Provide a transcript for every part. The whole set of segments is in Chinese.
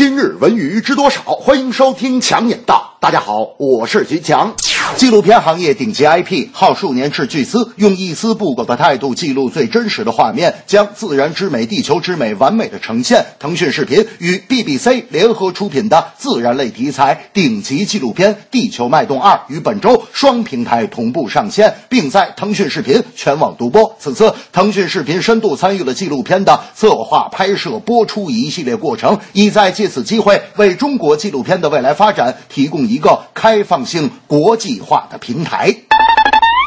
今日文娱知多少？欢迎收听强眼道。大家好，我是徐强。纪录片行业顶级 IP，耗数年斥巨资，用一丝不苟的态度记录最真实的画面，将自然之美、地球之美完美的呈现。腾讯视频与 BBC 联合出品的自然类题材顶级纪录片《地球脉动二》于本周双平台同步上线，并在腾讯视频全网独播。此次腾讯视频深度参与了纪录片的策划、拍摄、播出一系列过程，意在借此机会为中国纪录片的未来发展提供一个开放性、国际化的平台。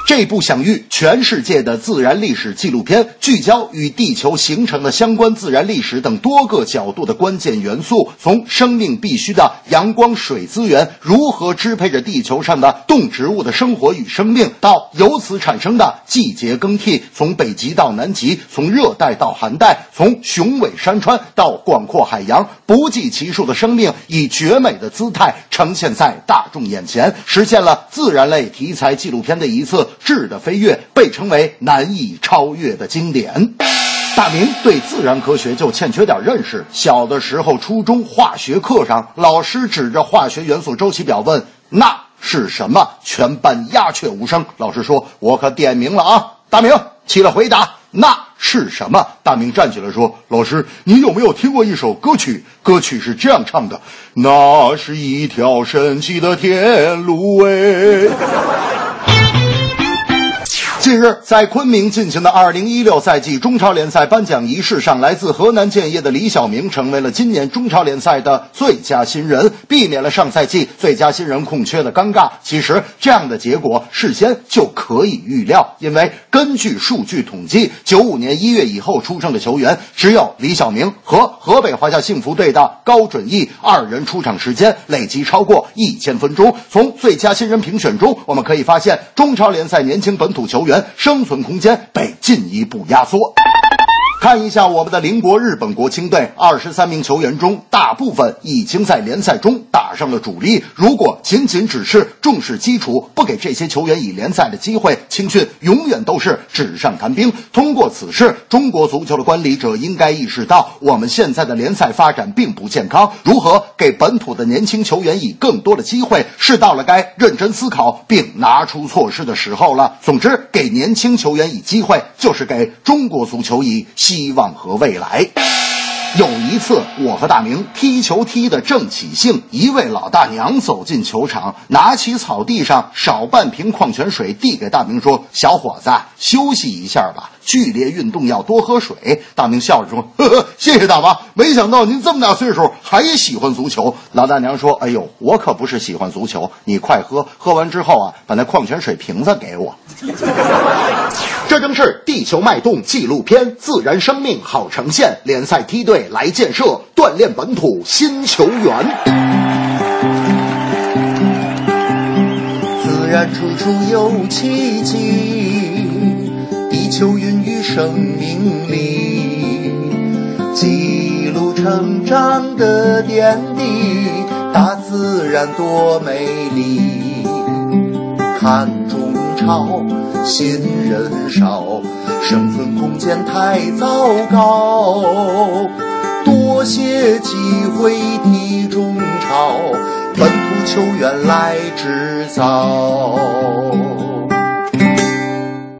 这部享誉全世界的自然历史纪录片，聚焦与地球形成的相关自然历史等多个角度的关键元素，从生命必须的阳光、水资源如何支配着地球上的动植物的生活与生命，到由此产生的季节更替，从北极到南极，从热带到寒带，从雄伟山川到广阔海洋，不计其数的生命以绝美的姿态呈现在大众眼前，实现了自然类题材纪录片的一次质的飞跃，被称为难以超越的经典。大明对自然科学就欠缺点认识。小的时候，初中化学课上，老师指着化学元素周期表问：“那是什么？”全班鸦雀无声。老师说：“我可点名了啊！”大明起来回答：“那是什么？”大明站起来说：“老师，你有没有听过一首歌曲？歌曲是这样唱的：那是一条神奇的天路。”哎。近日，在昆明进行的2016赛季中超联赛颁奖仪式上，来自河南建业的李晓明成为了今年中超联赛的最佳新人，避免了上赛季最佳新人空缺的尴尬。其实，这样的结果事先就可以预料，因为根据数据统计，95年1月以后出生的球员只有李晓明和河北华夏幸福队的高准翼二人出场时间累计超过一千分钟。从最佳新人评选中，我们可以发现，中超联赛年轻本土球员。生存空间被进一步压缩。看一下我们的邻国日本国青队，二十三名球员中，大部分已经在联赛中打上了主力。如果仅仅只是重视基础，不给这些球员以联赛的机会，青训永远都是纸上谈兵。通过此事，中国足球的管理者应该意识到，我们现在的联赛发展并不健康。如何给本土的年轻球员以更多的机会，是到了该认真思考并拿出措施的时候了。总之，给年轻球员以机会，就是给中国足球以。希希望和未来。有一次，我和大明踢球踢得正起兴，一位老大娘走进球场，拿起草地上少半瓶矿泉水递给大明，说：“小伙子，休息一下吧，剧烈运动要多喝水。”大明笑着说：“呵呵，谢谢大妈。没想到您这么大岁数还喜欢足球。”老大娘说：“哎呦，我可不是喜欢足球，你快喝，喝完之后啊，把那矿泉水瓶子。给我。”这正是《地球脉动》纪录片，自然生命好呈现，联赛梯队来建设，锻炼本土新球员。自然处处有奇迹，地球孕育生命力，记录成长的点滴，大自然多美丽，看中超。新人少，生存空间太糟糕。多些机会踢中超，本土球员来制造。